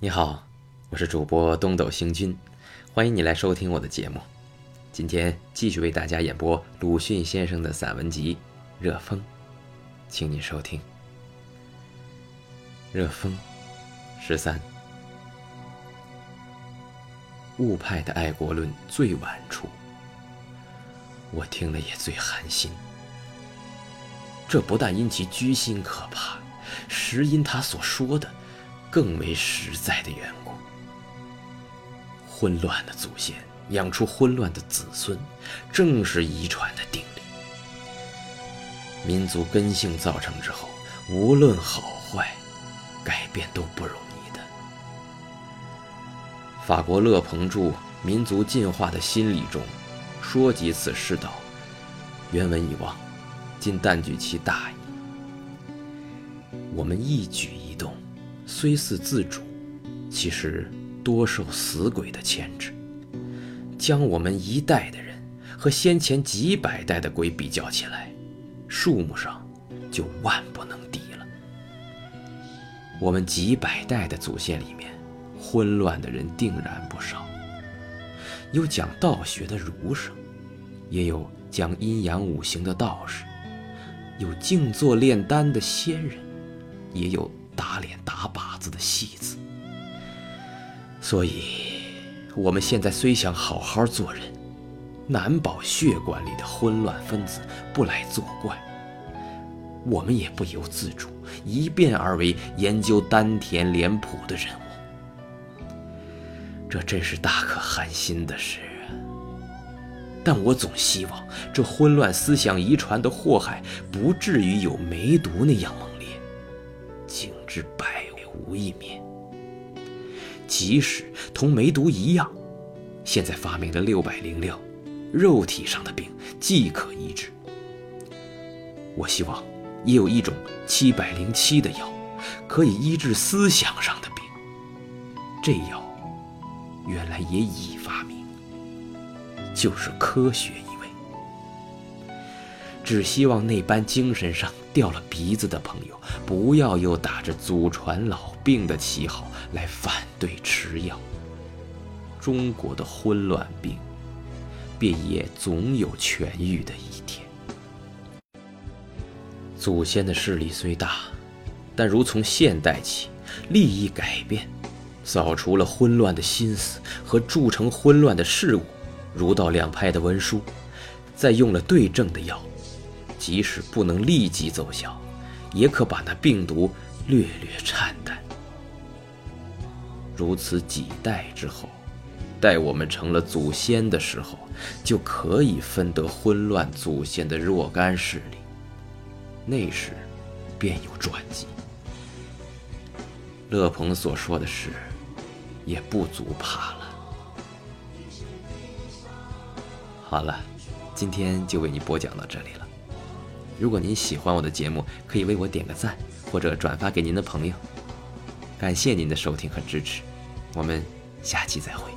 你好，我是主播东斗星君，欢迎你来收听我的节目。今天继续为大家演播鲁迅先生的散文集《热风》，请你收听《热风》十三。误派的爱国论最晚出，我听了也最寒心。这不但因其居心可怕，实因他所说的。更为实在的缘故。混乱的祖先养出混乱的子孙，正是遗传的定律。民族根性造成之后，无论好坏，改变都不容易的。法国勒彭著《民族进化的心理》中，说及此世道，原文已忘，今但举其大意。我们一举。虽似自主，其实多受死鬼的牵制。将我们一代的人和先前几百代的鬼比较起来，数目上就万不能敌了。我们几百代的祖先里面，混乱的人定然不少。有讲道学的儒生，也有讲阴阳五行的道士，有静坐炼丹的仙人，也有。打脸打靶子的戏子，所以，我们现在虽想好好做人，难保血管里的混乱分子不来作怪。我们也不由自主，一变而为研究丹田脸谱的人物，这真是大可寒心的事！但我总希望这混乱思想遗传的祸害，不至于有梅毒那样猛。之百无一免。即使同梅毒一样，现在发明的六百零六，肉体上的病即可医治。我希望也有一种七百零七的药，可以医治思想上的病。这药原来也已发明，就是科学一味。只希望那般精神上。掉了鼻子的朋友，不要又打着祖传老病的旗号来反对吃药。中国的昏乱病，便也总有痊愈的一天。祖先的势力虽大，但如从现代起，利益改变，扫除了混乱的心思和铸成混乱的事物，儒道两派的文书，再用了对症的药。即使不能立即奏效，也可把那病毒略略颤淡。如此几代之后，待我们成了祖先的时候，就可以分得混乱祖先的若干势力。那时，便有转机。乐鹏所说的事，也不足怕了。好了，今天就为你播讲到这里了。如果您喜欢我的节目，可以为我点个赞，或者转发给您的朋友。感谢您的收听和支持，我们下期再会。